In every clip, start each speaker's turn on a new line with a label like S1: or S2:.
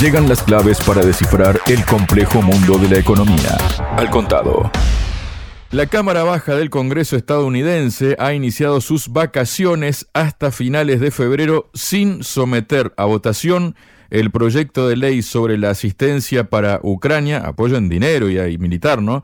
S1: Llegan las claves para descifrar el complejo mundo de la economía. Al contado. La Cámara Baja del Congreso estadounidense ha iniciado sus vacaciones hasta finales de febrero sin someter a votación el proyecto de ley sobre la asistencia para Ucrania, apoyo en dinero y, militar, ¿no?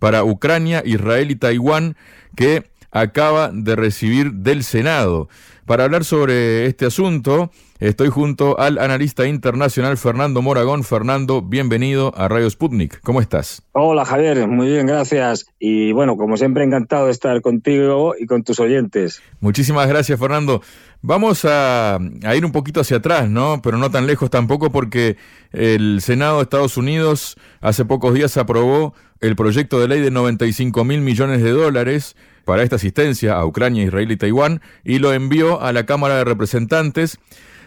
S1: Para Ucrania, Israel y Taiwán, que acaba de recibir del Senado. Para hablar sobre este asunto, estoy junto al analista internacional Fernando Moragón. Fernando, bienvenido a Radio Sputnik. ¿Cómo estás?
S2: Hola Javier, muy bien, gracias. Y bueno, como siempre, encantado de estar contigo y con tus oyentes.
S1: Muchísimas gracias, Fernando. Vamos a, ir un poquito hacia atrás, ¿no? Pero no tan lejos tampoco porque el Senado de Estados Unidos hace pocos días aprobó el proyecto de ley de 95 mil millones de dólares para esta asistencia a Ucrania, Israel y Taiwán y lo envió a la Cámara de Representantes.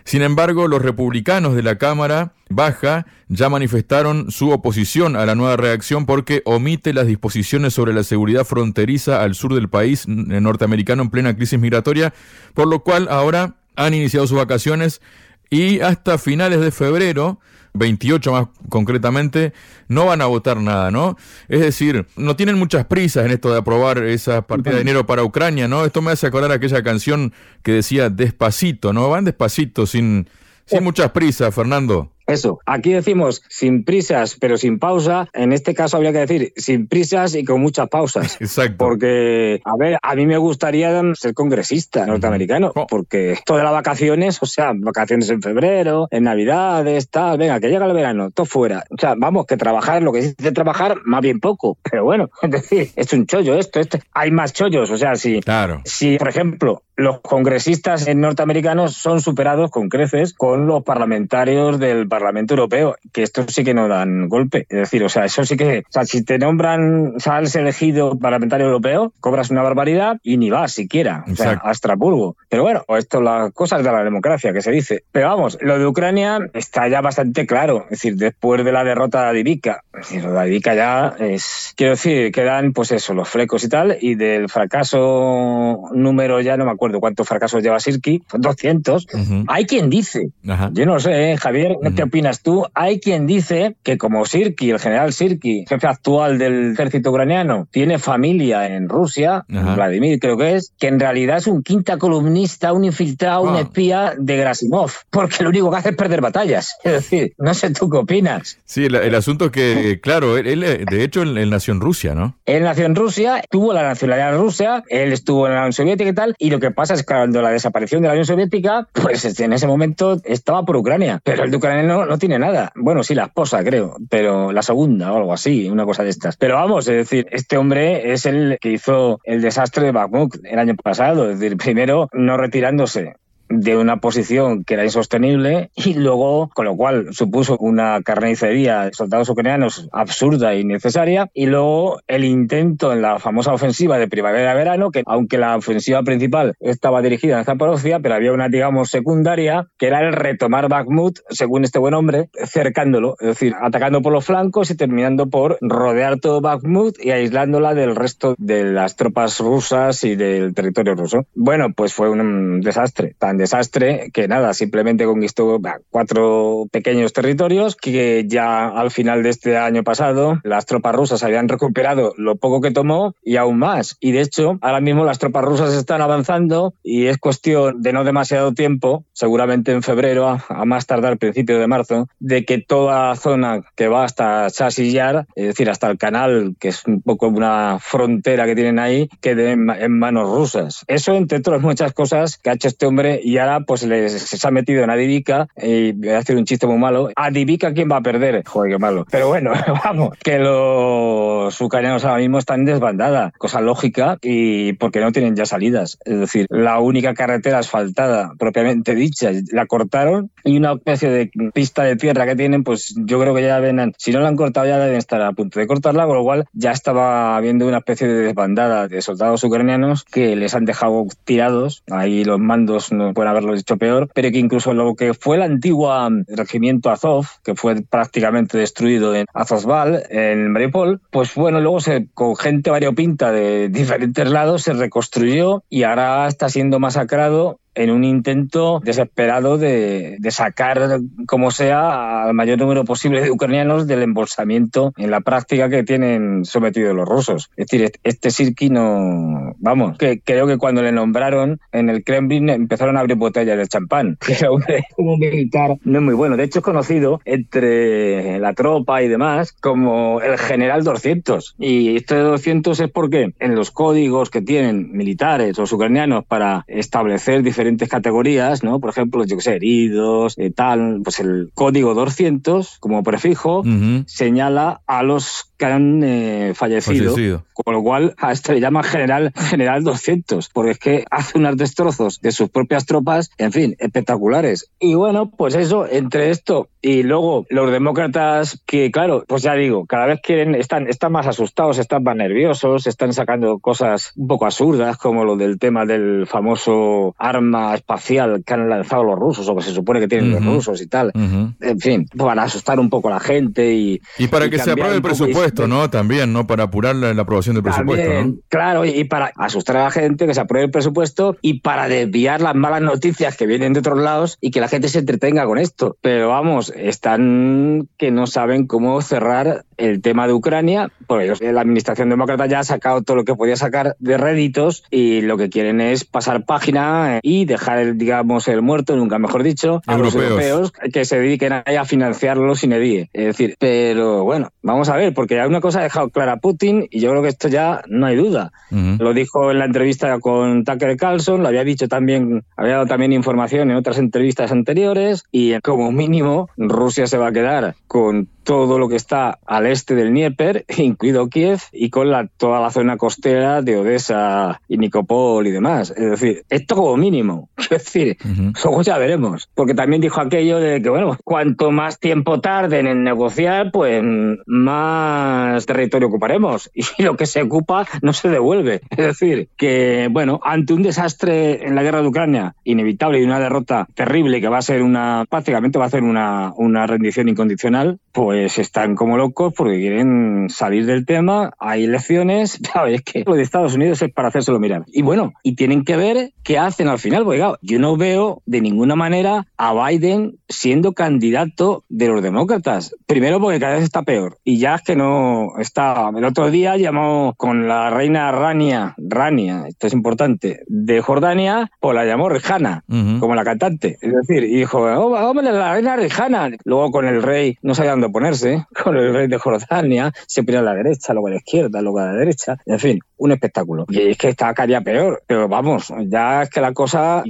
S1: Sin embargo, los republicanos de la Cámara Baja ya manifestaron su oposición a la nueva reacción porque omite las disposiciones sobre la seguridad fronteriza al sur del país norteamericano en plena crisis migratoria, por lo cual ahora han iniciado sus vacaciones y hasta finales de febrero 28 más concretamente, no van a votar nada, ¿no? Es decir, no tienen muchas prisas en esto de aprobar esa partida de dinero para Ucrania, ¿no? Esto me hace acordar aquella canción que decía despacito, ¿no? Van despacito, sin, sin muchas prisas, Fernando.
S2: Eso, aquí decimos sin prisas pero sin pausa, en este caso habría que decir sin prisas y con muchas pausas.
S1: Exacto.
S2: Porque, a ver, a mí me gustaría ser congresista norteamericano, oh. porque todas las vacaciones, o sea, vacaciones en febrero, en navidades, tal, venga, que llega el verano, todo fuera. O sea, vamos, que trabajar, lo que dice trabajar, más bien poco, pero bueno, es decir, es un chollo esto, esto. Hay más chollos, o sea, si,
S1: claro.
S2: si por ejemplo, los congresistas norteamericanos son superados con creces con los parlamentarios del Parlamento Europeo, que estos sí que no dan golpe. Es decir, o sea, eso sí que, o sea, si te nombran, sales elegido parlamentario europeo, cobras una barbaridad y ni vas siquiera, o sea, a Estrasburgo. Pero bueno, esto las cosas de la democracia que se dice. Pero vamos, lo de Ucrania está ya bastante claro. Es decir, después de la derrota de Ivica, es decir, lo de Ivica ya es, quiero decir, quedan pues eso, los flecos y tal, y del fracaso número ya no me acuerdo cuántos fracasos lleva Sirki, 200. Hay quien dice, yo no sé, ¿eh? Javier, ¿qué opinas tú? Hay quien dice que como Sirki, el general Sirki, jefe actual del ejército ucraniano, tiene familia en Rusia, Vladimir creo que es, que en realidad es un quinta columnista, un infiltrado, un ah. espía de Grasimov, porque lo único que hace es perder batallas. Es decir, no sé tú qué opinas.
S1: Sí, el, asunto es que, claro, él, de hecho, él, nació en Rusia, ¿no?
S2: Él nació en Rusia, tuvo la nacionalidad rusa, él estuvo en la Unión Soviética y tal, y lo que pasa es que cuando la desaparición de la Unión Soviética, pues en ese momento estaba por Ucrania, pero el de Ucrania no, tiene nada. Bueno, sí, la esposa, creo, pero la segunda o algo así, una cosa de estas. Pero vamos, es decir, este hombre es el que hizo el desastre de Bakhmut el año pasado, es decir, primero no retirándose de una posición que era insostenible y luego, con lo cual supuso una carnicería de soldados ucranianos absurda y necesaria y luego el intento en la famosa ofensiva de primavera-verano, que aunque la ofensiva principal estaba dirigida en Zaporozhia, pero había una, digamos, secundaria, que era el retomar Bakhmut, según este buen hombre, cercándolo, es decir, atacando por los flancos y terminando por rodear todo Bakhmut y aislándola del resto de las tropas rusas y del territorio ruso. Bueno, pues fue un desastre, tan desastre que nada, simplemente conquistó cuatro pequeños territorios que ya al final de este año pasado las tropas rusas habían recuperado lo poco que tomó y aún más. Y de hecho, ahora mismo las tropas rusas están avanzando y es cuestión de no demasiado tiempo, seguramente en febrero, a, más tardar principio de marzo, de que toda zona que va hasta Chasillar, es decir, hasta el canal, que es un poco una frontera que tienen ahí, quede en, en manos rusas. Eso, entre otras muchas cosas que ha hecho este hombre y ahora pues les, se ha metido en Adivica y voy a hacer un chiste muy malo. Adivica quién va a perder. Joder, qué malo. Pero bueno, vamos, que los ucranianos ahora mismo están en desbandada, cosa lógica y porque no tienen ya salidas. Es decir, la única carretera asfaltada propiamente dicha la cortaron y una especie de pista de tierra que tienen, pues yo creo que ya ven, si no la han cortado ya deben estar a punto de cortarla, con lo cual ya estaba habiendo una especie de desbandada de soldados ucranianos que les han dejado tirados. Ahí los mandos no pueden haberlo dicho peor, pero que incluso lo que fue el antiguo regimiento Azov, que fue prácticamente destruido en Azovstal, en Mariupol, pues bueno, luego se, con gente variopinta de diferentes lados se reconstruyó y ahora está siendo masacrado en un intento desesperado de, de sacar, como sea, al mayor número posible de ucranianos del embolsamiento en la práctica que tienen sometidos los rusos. Es decir, este Sirki no. Vamos, que creo que cuando le nombraron en el Kremlin empezaron a abrir botellas de champán. Que hombre, como militar no es muy bueno. De hecho, es conocido entre la tropa y demás como el general 200. Y este 200 es porque en los códigos que tienen militares, los ucranianos, para establecer diferentes categorías, ¿no? Por ejemplo, yo que sé, heridos, eh, tal, pues el código 200 como prefijo señala a los que han eh, fallecido, con lo cual a este le llaman general, general 200, porque es que hace unos destrozos de sus propias tropas, en fin, espectaculares. Y bueno, pues eso, entre esto y luego los demócratas que, claro, pues ya digo, cada vez quieren, están, están más asustados, están más nerviosos, están sacando cosas un poco absurdas, como lo del tema del famoso arma espacial que han lanzado los rusos, o que se supone que tienen los rusos y tal. En fin, para asustar un poco a la gente y...
S1: Y para que se apruebe el presupuesto, ¿no? También, ¿no? Para apurar la, aprobación del presupuesto, ¿no?
S2: Claro, y para asustar a la gente, que se apruebe el presupuesto y para desviar las malas noticias que vienen de otros lados y que la gente se entretenga con esto. Pero vamos, están que no saben cómo cerrar el tema de Ucrania, porque la administración demócrata ya ha sacado todo lo que podía sacar de réditos y lo que quieren es pasar página y dejar, digamos, el muerto, nunca mejor dicho, a los europeos que se dediquen a financiarlo sin edie. Es decir, pero bueno, vamos a ver, porque una cosa ha dejado clara Putin y yo creo que esto ya no hay duda. Lo dijo en la entrevista con Tucker Carlson, lo había dicho también, había dado también información en otras entrevistas anteriores y como mínimo Rusia se va a quedar con todo lo que está al este del Dnieper, incluido Kiev, y con la, toda la zona costera de Odessa y Nikopol y demás. Es decir, esto como mínimo. Es decir, luego ya veremos. Porque también dijo aquello de que, bueno, cuanto más tiempo tarden en negociar, pues más territorio ocuparemos. Y lo que se ocupa no se devuelve. Es decir, que, bueno, ante un desastre en la guerra de Ucrania, inevitable y una derrota terrible que va a ser una, prácticamente va a ser una, una rendición incondicional, pues están como locos porque quieren salir del tema, hay elecciones, es que lo de Estados Unidos es para hacérselo mirar. Y bueno, y tienen que ver qué hacen al final, porque yo no veo de ninguna manera a Biden siendo candidato de los demócratas. Primero porque cada vez está peor y ya es que no está. El otro día llamó con la reina Rania, Rania, esto es importante, de Jordania, pues la llamó Rejana, como la cantante. Es decir, y dijo, oh, hombre, la reina Rejana. Luego con el rey no sabía dónde ponerse, con el rey de Jordania, se pide a la derecha, luego a la izquierda, luego a la derecha, en fin, un espectáculo. Y es que está cada día peor, pero vamos, ya es que la cosa,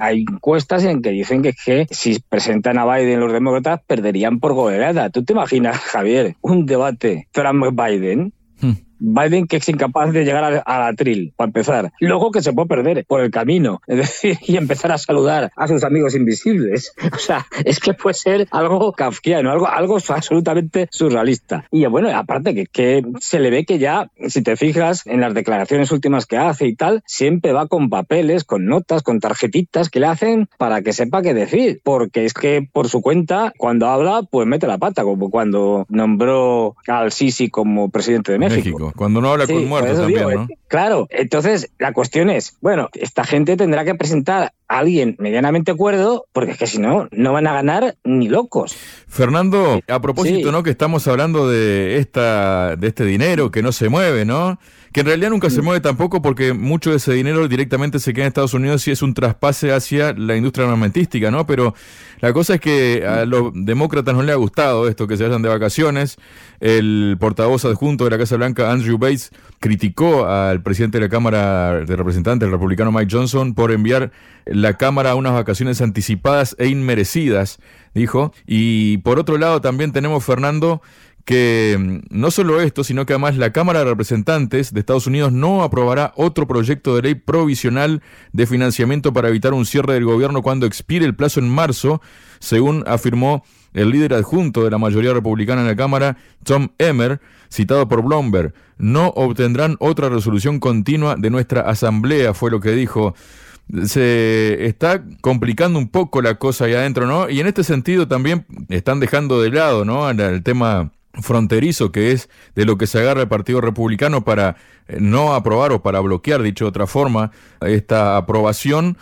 S2: hay encuestas en que dicen que es que si presentan a Biden los demócratas perderían por goleada. ¿Tú te imaginas, Javier, un debate Trump-Biden? Biden que es incapaz de llegar a, la tril, para empezar. Luego que se puede perder por el camino, es y empezar a saludar a sus amigos invisibles. O sea, es que puede ser algo kafkiano, algo, absolutamente surrealista. Y bueno, aparte que se le ve que ya, si te fijas en las declaraciones últimas que hace y tal, siempre va con papeles, con notas, con tarjetitas que le hacen para que sepa qué decir. Porque es que por su cuenta, cuando habla, pues mete la pata, como cuando nombró al Sisi como presidente de México.
S1: Cuando no habla con muertos también, ¿no?
S2: Claro, entonces la cuestión es, bueno, esta gente tendrá que presentar a alguien medianamente cuerdo, porque es que si no, no van a ganar ni locos.
S1: Fernando, a propósito, ¿no? Que estamos hablando de esta, de este dinero que no se mueve, ¿no? Que en realidad nunca se mueve tampoco porque mucho de ese dinero directamente se queda en Estados Unidos y es un traspase hacia la industria armamentística, ¿no? Pero la cosa es que a los demócratas no les ha gustado esto, que se vayan de vacaciones. El portavoz adjunto de la Casa Blanca, Andrew Bates, criticó al presidente de la Cámara de Representantes, el republicano Mike Johnson, por enviar la Cámara a unas vacaciones anticipadas e inmerecidas, dijo. Y por otro lado también tenemos, Fernando, que mm, no solo esto, sino que además la Cámara de Representantes de Estados Unidos no aprobará otro proyecto de ley provisional de financiamiento para evitar un cierre del gobierno cuando expire el plazo en marzo, según afirmó el líder adjunto de la mayoría republicana en la Cámara, Tom Emmer, citado por Bloomberg. No obtendrán otra resolución continua de nuestra Asamblea, fue lo que dijo se está complicando un poco la cosa ahí adentro, ¿no? Y en este sentido también están dejando de lado, ¿no? El tema fronterizo que es de lo que se agarra el Partido Republicano para eh, no aprobar o para bloquear, dicho de otra forma, esta aprobación.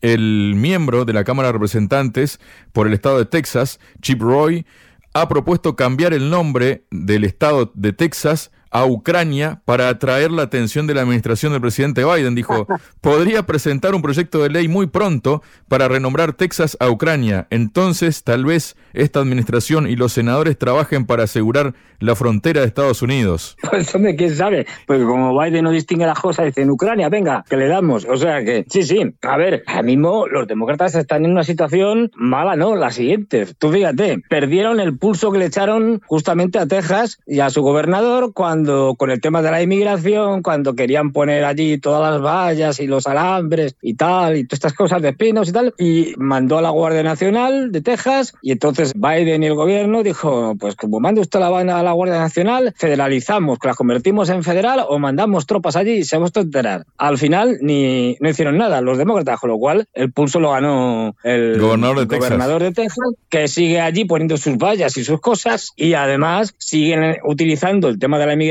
S1: El miembro de la Cámara de Representantes por el estado de Texas, Chip Roy, ha propuesto cambiar el nombre del estado de Texas a Ucrania para atraer la atención de la administración del presidente Biden. Dijo, podría presentar un proyecto de ley muy pronto para renombrar Texas a Ucrania. Entonces, tal vez esta administración y los senadores trabajen para asegurar la frontera de Estados Unidos.
S2: Pues hombre, quién sabe, porque como Biden no distingue las cosas, dice en Ucrania, venga, que le damos. O sea que, sí, sí, a ver, ahora mismo los demócratas están en una situación mala, ¿no? La siguiente, tú fíjate, perdieron el pulso que le echaron justamente a Texas y a su gobernador cuando con el tema de la inmigración, cuando querían poner allí todas las vallas y los alambres y tal, y todas estas cosas de espinos y tal, y mandó a la Guardia Nacional de Texas y entonces Biden y el gobierno dijo, pues como mande usted la, a la Guardia Nacional, federalizamos, que la convertimos en federal o mandamos tropas allí y se va a enterar. Al final ni no hicieron nada los demócratas, con lo cual el pulso lo ganó el
S1: gobernador de,
S2: gobernador de Texas, que sigue allí poniendo sus vallas y sus cosas y además siguen utilizando el tema de la inmigración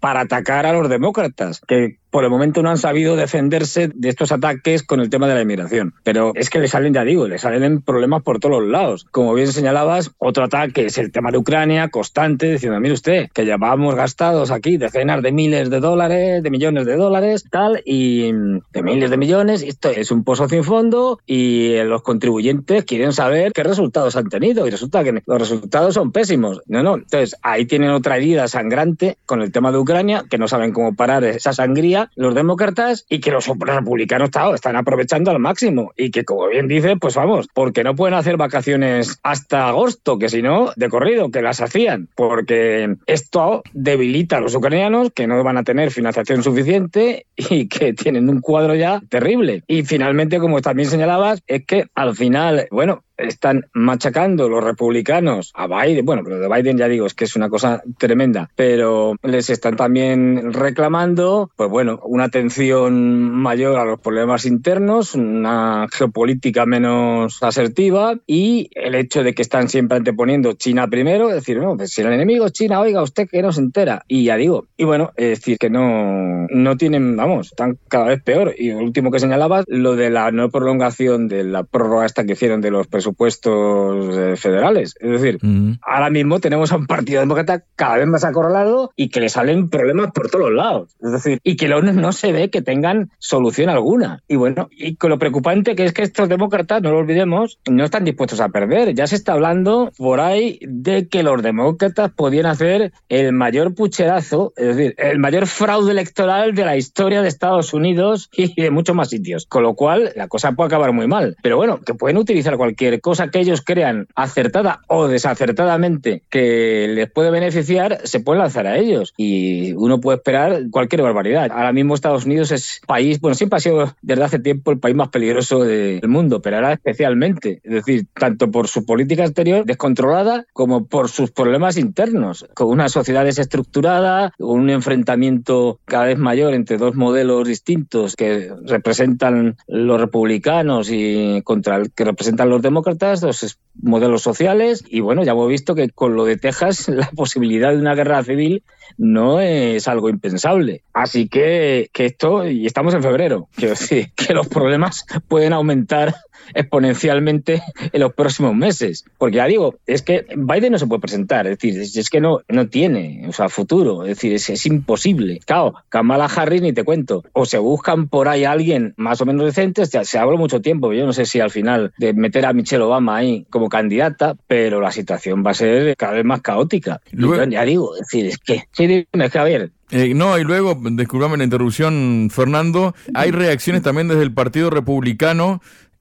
S2: para atacar a los demócratas, que por el momento no han sabido defenderse de estos ataques con el tema de la inmigración. Pero es que le salen, ya digo, le salen problemas por todos los lados. Como bien señalabas, otro ataque es el tema de Ucrania, constante, diciendo, mire usted, que llevamos gastados aquí decenas de miles de dólares, de millones de dólares, tal, y de miles de millones, y esto es un pozo sin fondo, y los contribuyentes quieren saber qué resultados han tenido, y resulta que los resultados son pésimos. No, no. Entonces, ahí tienen otra herida sangrante con el tema de Ucrania, que no saben cómo parar esa sangría los demócratas y que los republicanos están aprovechando al máximo y que como bien dice, pues vamos, porque no pueden hacer vacaciones hasta agosto, que si no, de corrido, que las hacían, porque esto debilita a los ucranianos que no van a tener financiación suficiente y que tienen un cuadro ya terrible. Y finalmente, como también señalabas, es que al final, bueno, están machacando los republicanos a Biden. Bueno, pero de Biden ya digo, es que es una cosa tremenda, pero les están también reclamando, pues bueno, una atención mayor a los problemas internos, una geopolítica menos asertiva y el hecho de que están siempre anteponiendo China primero, es decir, no, pues si el enemigo es China, oiga, usted que no se entera. Y ya digo, y bueno, es decir, que no, no tienen, vamos, están cada vez peor. Y lo último que señalabas, lo de la no prolongación de la prórroga esta que hicieron de los presupuestos presupuestos eh, federales. Es decir, ahora mismo tenemos a un partido demócrata cada vez más acorralado y que le salen problemas por todos los lados. Es decir, y que no se ve que tengan solución alguna. Y bueno, y con lo preocupante que es que estos demócratas, no lo olvidemos, no están dispuestos a perder. Ya se está hablando por ahí de que los demócratas podían hacer el mayor pucherazo, es decir, el mayor fraude electoral de la historia de Estados Unidos y de muchos más sitios. Con lo cual, la cosa puede acabar muy mal. Pero bueno, que pueden utilizar cualquier cosa que ellos crean acertada o desacertadamente que les puede beneficiar, se puede lanzar a ellos. Y uno puede esperar cualquier barbaridad. Ahora mismo Estados Unidos es país, bueno, siempre ha sido desde hace tiempo el país más peligroso del mundo, pero ahora especialmente. Es decir, tanto por su política exterior descontrolada como por sus problemas internos, con una sociedad desestructurada, con un enfrentamiento cada vez mayor entre dos modelos distintos que representan los republicanos y contra el que representan los demócratas los modelos sociales y bueno, ya hemos visto que con lo de Texas la posibilidad de una guerra civil no es algo impensable. Así que, que esto, y estamos en febrero, quiero decir, que los problemas pueden aumentar exponencialmente en los próximos meses. Porque ya digo, es que Biden no se puede presentar, es decir, es, que no, no tiene, o sea, futuro, es decir, es, imposible. Claro, Kamala Harris ni te cuento. O se buscan por ahí a alguien más o menos decente, se, se habló mucho tiempo, yo no sé si al final de meter a Michelle Obama ahí como candidata, pero la situación va a ser cada vez más caótica. ya digo, es decir, es que, sí, es que a ver,
S1: eh, no, y luego, disculpame la interrupción, Fernando, hay reacciones también desde el Partido Republicano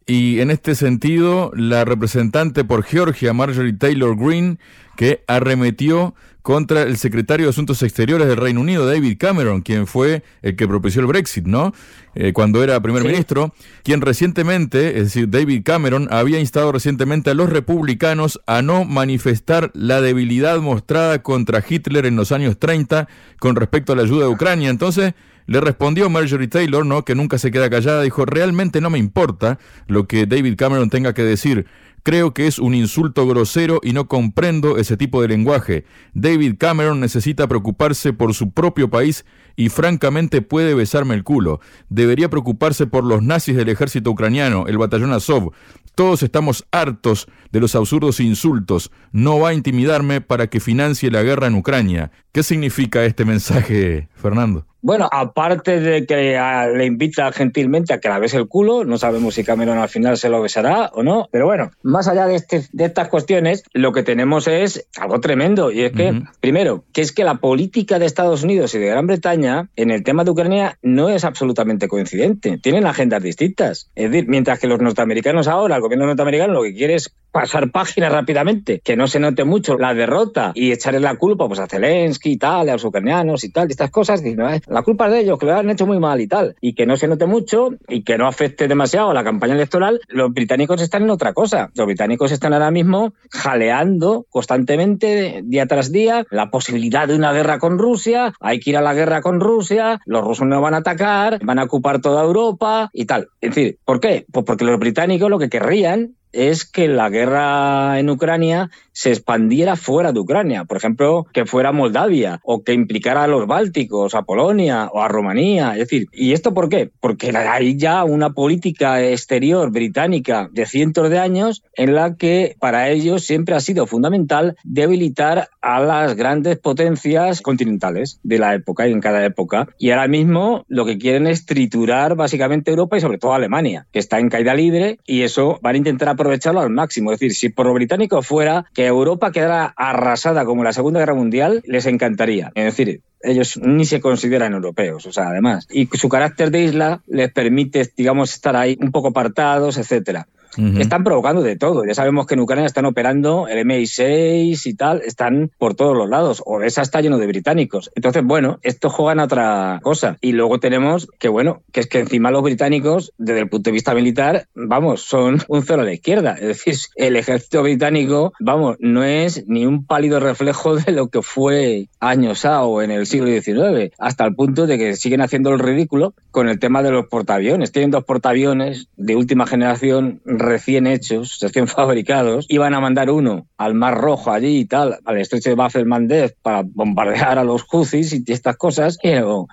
S1: y en este sentido, la representante por Georgia, Marjorie Taylor Greene, que arremetió contra el secretario de Asuntos Exteriores del Reino Unido, David Cameron, quien fue el que propició el Brexit, ¿no? Eh, cuando era primer ministro, quien recientemente, es decir, David Cameron, había instado recientemente a los republicanos a no manifestar la debilidad mostrada contra Hitler en los años 30 con respecto a la ayuda de Ucrania. Entonces, Le respondió Marjorie Taylor, ¿no? que nunca se queda callada, dijo, realmente no me importa lo que David Cameron tenga que decir. Creo que es un insulto grosero y no comprendo ese tipo de lenguaje. David Cameron necesita preocuparse por su propio país y francamente puede besarme el culo. Debería preocuparse por los nazis del ejército ucraniano, el batallón Azov. Todos estamos hartos de los absurdos insultos. No va a intimidarme para que financie la guerra en Ucrania. ¿Qué significa este mensaje, Fernando?
S2: Bueno, aparte de que le invita gentilmente a que la bese el culo, no sabemos si Cameron al final se lo besará o no, pero bueno, más allá de, este, de estas cuestiones, lo que tenemos es algo tremendo, y es que, primero, que es que la política de Estados Unidos y de Gran Bretaña en el tema de Ucrania no es absolutamente coincidente, tienen agendas distintas. Es decir, mientras que los norteamericanos ahora, el gobierno norteamericano lo que quiere es pasar páginas rápidamente, que no se note mucho la derrota y echarle la culpa pues, a Zelensky y tal, a los ucranianos y tal, y estas cosas, diciendo, la culpa es de ellos, que lo han hecho muy mal y tal, y que no se note mucho y que no afecte demasiado a la campaña electoral, los británicos están en otra cosa. Los británicos están ahora mismo jaleando constantemente, día tras día, la posibilidad de una guerra con Rusia, hay que ir a la guerra con Rusia, los rusos no van a atacar, van a ocupar toda Europa y tal. Es decir, ¿por qué? Pues porque los británicos lo que querrían sabían es que la guerra en Ucrania se expandiera fuera de Ucrania, por ejemplo, que fuera Moldavia o que implicara a los Bálticos, a Polonia o a Rumanía. Es decir, ¿y esto por qué? Porque hay ya una política exterior británica de cientos de años en la que para ellos siempre ha sido fundamental debilitar a las grandes potencias continentales de la época y en cada época. Y ahora mismo lo que quieren es triturar básicamente Europa y sobre todo Alemania, que está en caída libre y eso van a intentar aprovecharlo al máximo. Es decir, si por lo británico fuera que Europa quedara arrasada como la Segunda Guerra Mundial, les encantaría. Es decir, ellos ni se consideran europeos, o sea, además. Y su carácter de isla les permite, digamos, estar ahí un poco apartados, etcétera. Están provocando de todo. Ya sabemos que en Ucrania están operando el MI6 y tal, están por todos los lados. Odessa está lleno de británicos. Entonces, bueno, esto juegan a otra cosa. Y luego tenemos que, bueno, que es que encima los británicos, desde el punto de vista militar, vamos, son un cero a la izquierda. Es decir, el ejército británico, vamos, no es ni un pálido reflejo de lo que fue años A o en el siglo XIX, hasta el punto de que siguen haciendo el ridículo con el tema de los portaaviones. Tienen dos portaaviones de última generación recién hechos, recién fabricados, iban a mandar uno al Mar Rojo allí y tal, al estrecho de Bab el Mandeb para bombardear a los Houthis y estas cosas,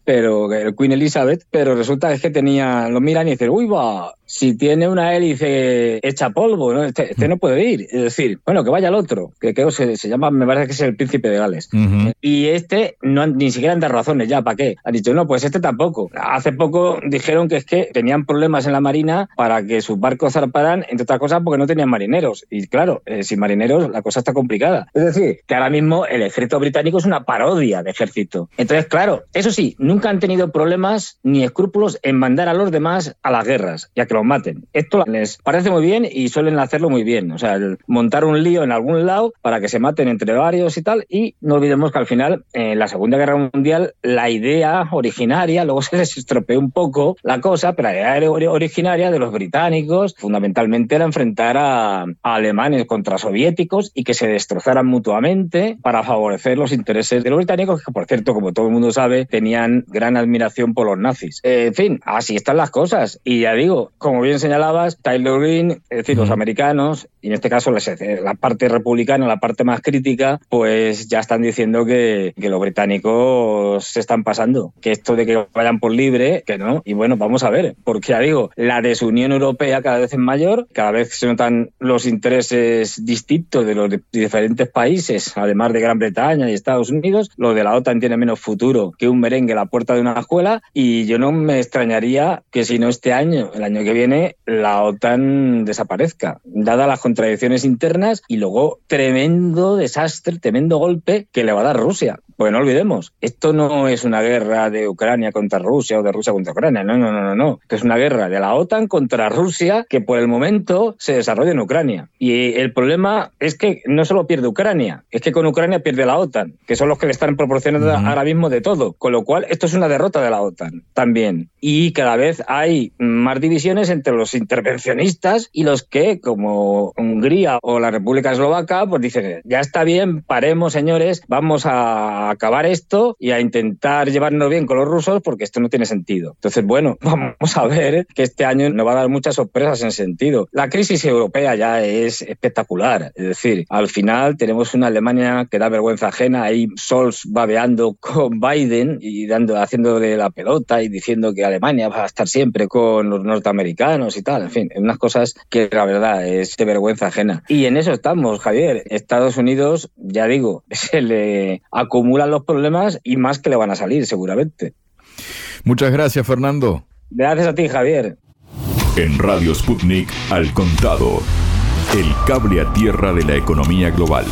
S2: pero, el Queen Elizabeth, pero resulta es que tenía, lo miran y dicen, uy, va, si tiene una hélice hecha polvo, ¿no? Este, este, no puede ir. Es decir, bueno, que vaya el otro, que creo se, se llama, me parece que es el príncipe de Gales. Y este no ni siquiera han dado razones ya, ¿para qué? Han dicho, no, pues este tampoco. Hace poco dijeron que es que tenían problemas en la marina para que sus barcos zarparan, entre otras cosas, porque no tenían marineros. Y claro, eh, sin marineros la cosa está complicada. Es decir, que ahora mismo el ejército británico es una parodia de ejército. Entonces, claro, eso sí, nunca han tenido problemas ni escrúpulos en mandar a los demás a las guerras, ya que los maten. Esto les parece muy bien y suelen hacerlo muy bien. O sea, montar un lío en algún lado para que se maten entre varios y tal. Y no olvidemos que al final, en la Segunda Guerra Mundial, la idea originaria, luego se les estropeó un poco la cosa, pero la idea originaria de los británicos fundamentalmente era enfrentar a, alemanes contra soviéticos y que se destrozaran mutuamente para favorecer los intereses de los británicos, que por cierto, como todo el mundo sabe, tenían gran admiración por los nazis. en fin, así están las cosas. Y ya digo, como bien señalabas, Tyler Green, es decir, los americanos, y en este caso la parte republicana, la parte más crítica, pues ya están diciendo que, que los británicos se están pasando, que esto de que vayan por libre, que no. Y bueno, vamos a ver, porque ya digo, la desunión europea cada vez es mayor, cada vez se notan los intereses distintos de los diferentes países, además de Gran Bretaña y Estados Unidos. Lo de la OTAN tiene menos futuro que un merengue a la puerta de una escuela y yo no me extrañaría que si no este año, el año que viene, la OTAN desaparezca, dadas las contradicciones internas y luego tremendo desastre, tremendo golpe que le va a dar Rusia. Pues no olvidemos, esto no es una guerra de Ucrania contra Rusia o de Rusia contra Ucrania, no, no, no, no, no. es una guerra de la OTAN contra Rusia que por el momento se desarrolla en Ucrania. Y el problema es que que no solo pierde Ucrania, es que con Ucrania pierde la OTAN, que son los que le están proporcionando ahora mismo de todo. Con lo cual, esto es una derrota de la OTAN también. Y cada vez hay más divisiones entre los intervencionistas y los que, como Hungría o la República Eslovaca, pues dicen, ya está bien, paremos, señores, vamos a acabar esto y a intentar llevarnos bien con los rusos porque esto no tiene sentido. Entonces, bueno, vamos a ver que este año nos va a dar muchas sorpresas en sentido. La crisis europea ya es espectacular. Es decir, al final tenemos una Alemania que da vergüenza ajena, ahí Scholz babeando con Biden y dando, haciéndole la pelota y diciendo que Alemania va a estar siempre con los norteamericanos y tal. En fin, unas cosas que la verdad es de vergüenza ajena. Y en eso estamos, Javier. Estados Unidos, ya digo, se le acumulan los problemas y más que le van a salir seguramente.
S1: Muchas gracias, Fernando.
S2: Gracias a ti, Javier.
S3: En Radio Sputnik, al contado. El cable a tierra de la economía global.